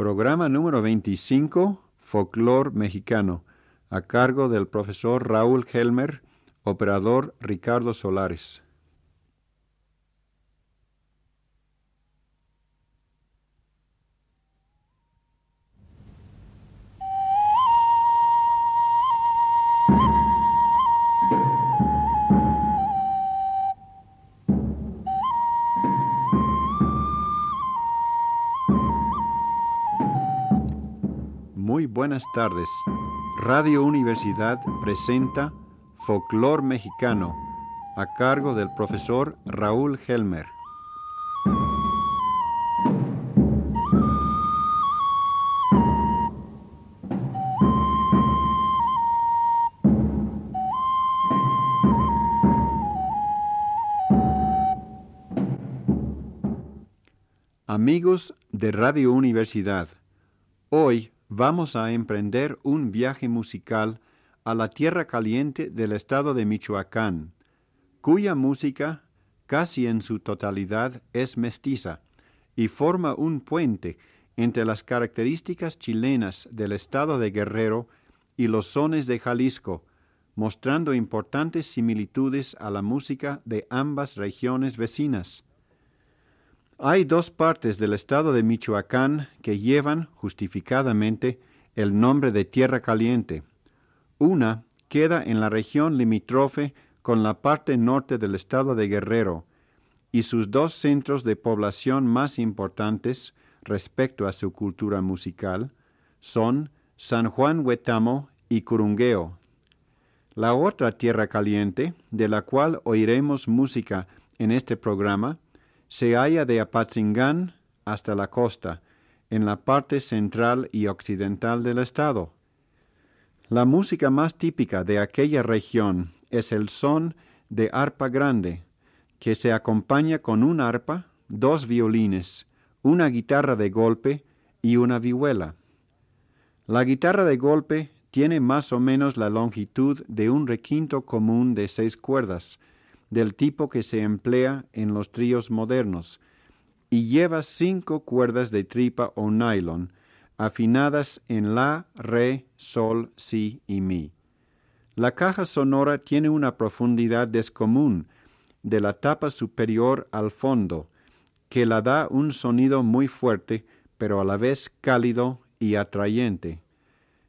Programa número 25, Folclor Mexicano, a cargo del profesor Raúl Helmer, operador Ricardo Solares. Muy buenas tardes. Radio Universidad presenta Folclor Mexicano a cargo del profesor Raúl Helmer. Amigos de Radio Universidad, hoy vamos a emprender un viaje musical a la tierra caliente del estado de Michoacán, cuya música casi en su totalidad es mestiza y forma un puente entre las características chilenas del estado de Guerrero y los sones de Jalisco, mostrando importantes similitudes a la música de ambas regiones vecinas. Hay dos partes del estado de Michoacán que llevan, justificadamente, el nombre de Tierra Caliente. Una queda en la región limítrofe con la parte norte del estado de Guerrero, y sus dos centros de población más importantes respecto a su cultura musical son San Juan Huetamo y Curungueo. La otra Tierra Caliente, de la cual oiremos música en este programa, se halla de Apatzingán hasta la costa, en la parte central y occidental del estado. La música más típica de aquella región es el son de arpa grande, que se acompaña con un arpa, dos violines, una guitarra de golpe y una vihuela. La guitarra de golpe tiene más o menos la longitud de un requinto común de seis cuerdas, del tipo que se emplea en los tríos modernos, y lleva cinco cuerdas de tripa o nylon, afinadas en la, re, sol, si y mi. La caja sonora tiene una profundidad descomún de la tapa superior al fondo, que la da un sonido muy fuerte, pero a la vez cálido y atrayente.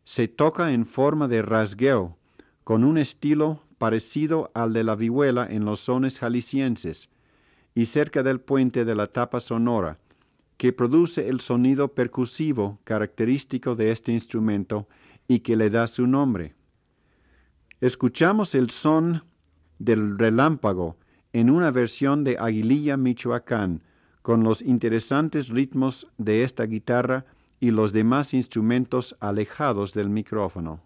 Se toca en forma de rasgueo, con un estilo parecido al de la vihuela en los sones jaliscienses, y cerca del puente de la tapa sonora, que produce el sonido percusivo característico de este instrumento y que le da su nombre. Escuchamos el son del relámpago en una versión de Aguililla, Michoacán, con los interesantes ritmos de esta guitarra y los demás instrumentos alejados del micrófono.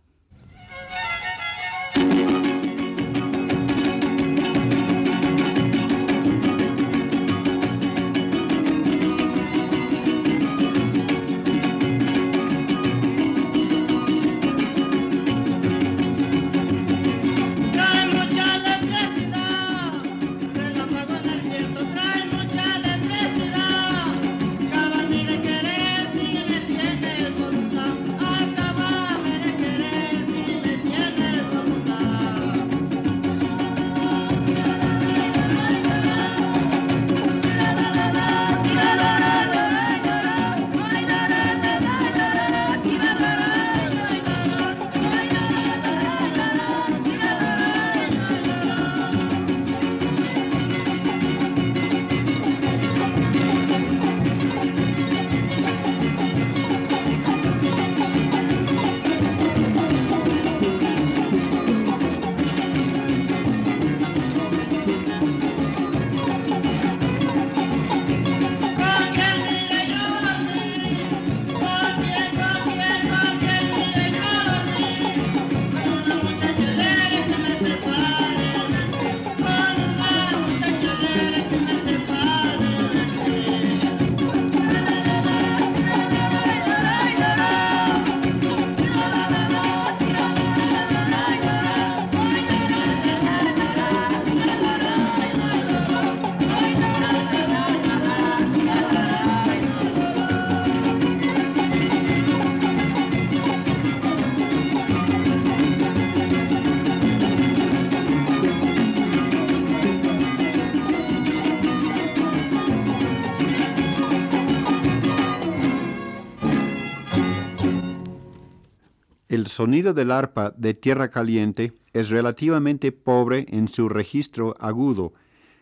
Sonido del arpa de tierra caliente es relativamente pobre en su registro agudo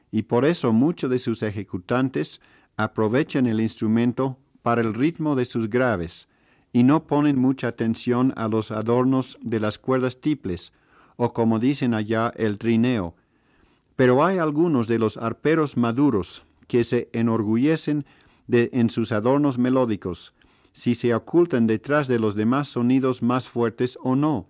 y por eso muchos de sus ejecutantes aprovechan el instrumento para el ritmo de sus graves y no ponen mucha atención a los adornos de las cuerdas tiples o como dicen allá el trineo. Pero hay algunos de los arperos maduros que se enorgullecen de, en sus adornos melódicos, si se ocultan detrás de los demás sonidos más fuertes o no.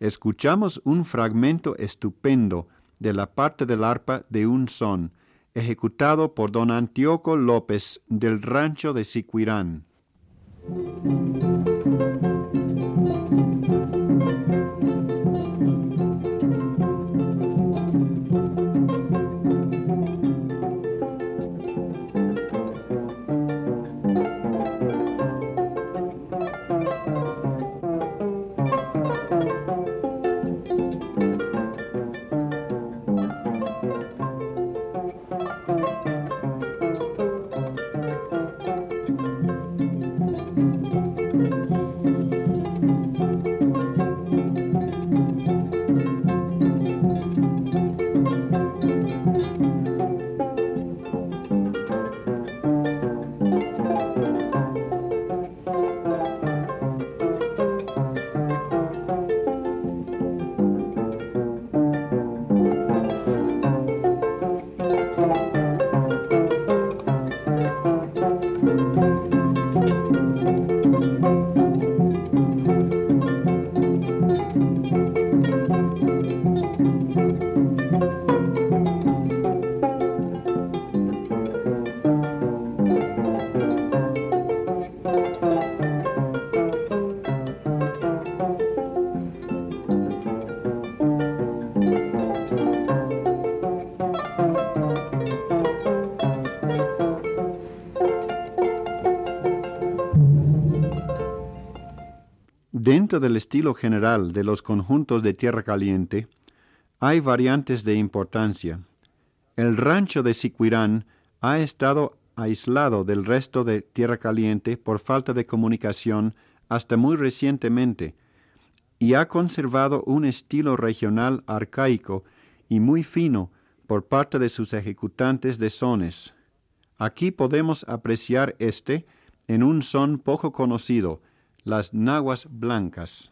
Escuchamos un fragmento estupendo de la parte del arpa de un son, ejecutado por don Antíoco López del rancho de Siquirán. Dentro del estilo general de los conjuntos de tierra caliente, hay variantes de importancia. El rancho de Siquirán ha estado aislado del resto de tierra caliente por falta de comunicación hasta muy recientemente, y ha conservado un estilo regional arcaico y muy fino por parte de sus ejecutantes de sones. Aquí podemos apreciar este en un son poco conocido, las naguas blancas.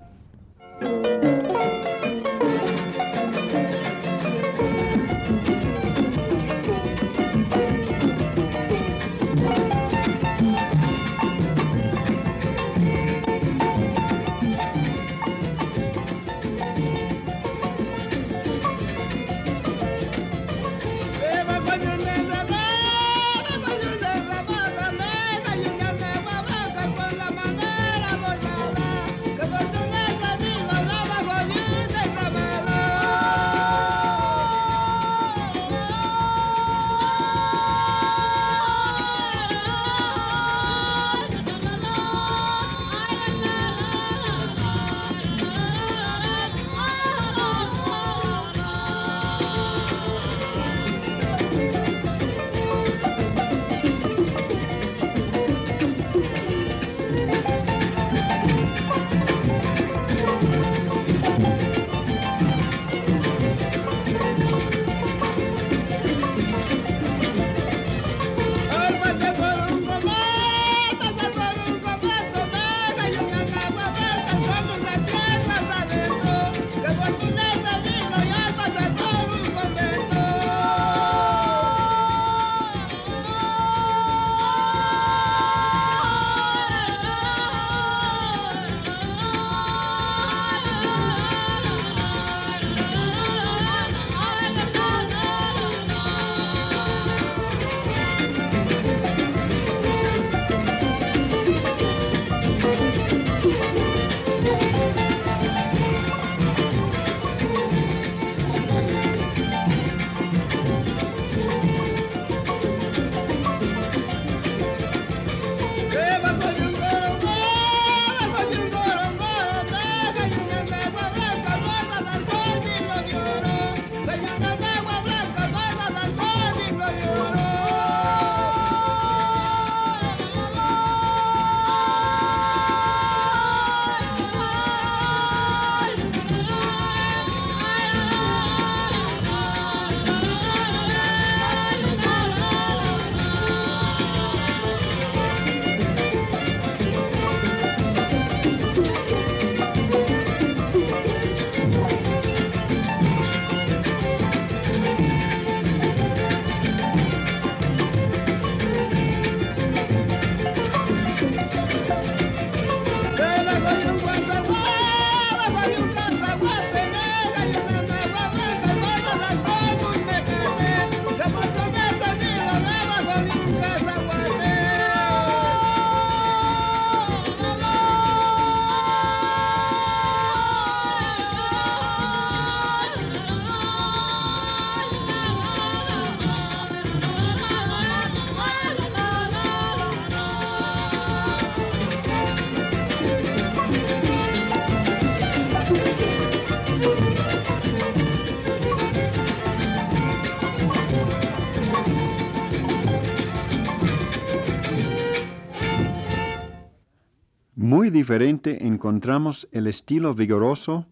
Diferente encontramos el estilo vigoroso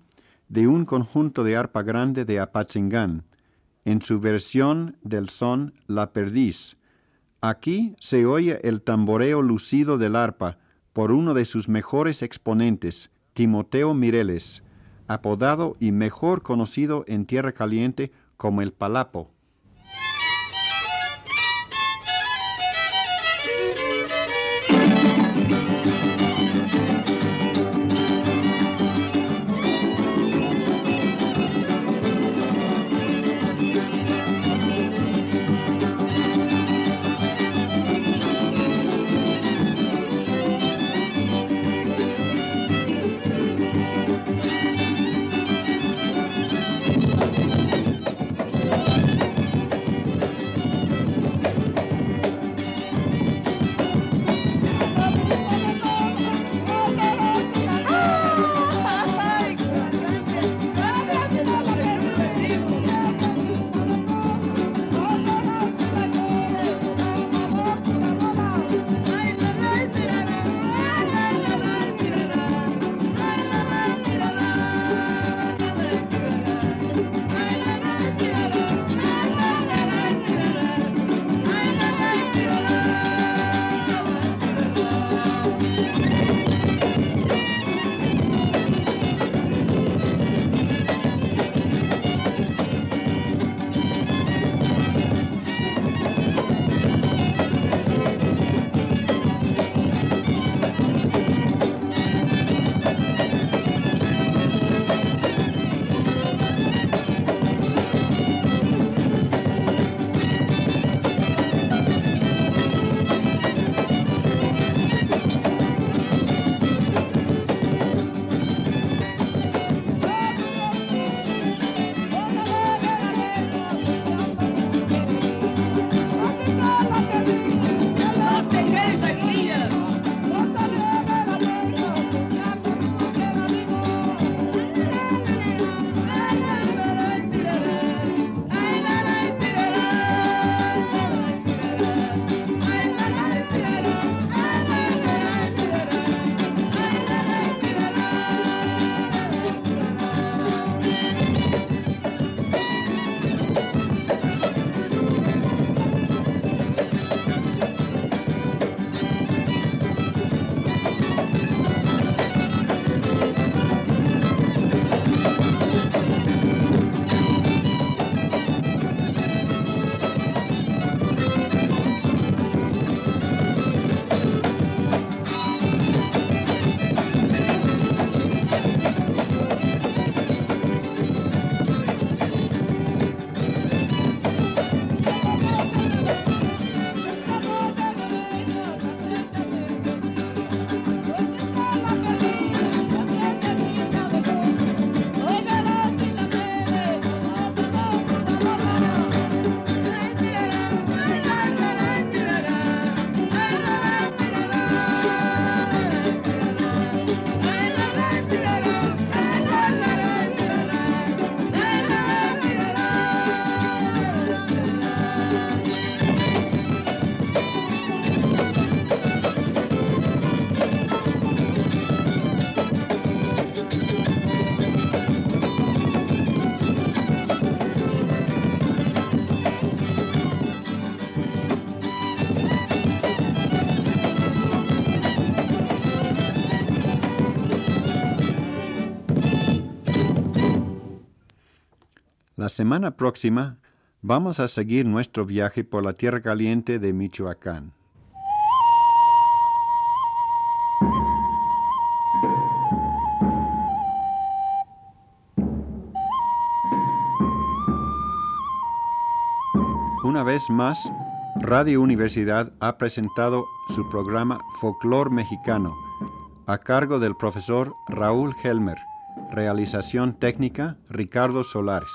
de un conjunto de arpa grande de Apatzingán, en su versión del son La Perdiz. Aquí se oye el tamboreo lucido del arpa por uno de sus mejores exponentes, Timoteo Mireles, apodado y mejor conocido en Tierra Caliente como el Palapo. Semana próxima vamos a seguir nuestro viaje por la tierra caliente de Michoacán. Una vez más, Radio Universidad ha presentado su programa Folclor Mexicano a cargo del profesor Raúl Helmer. Realización técnica Ricardo Solares.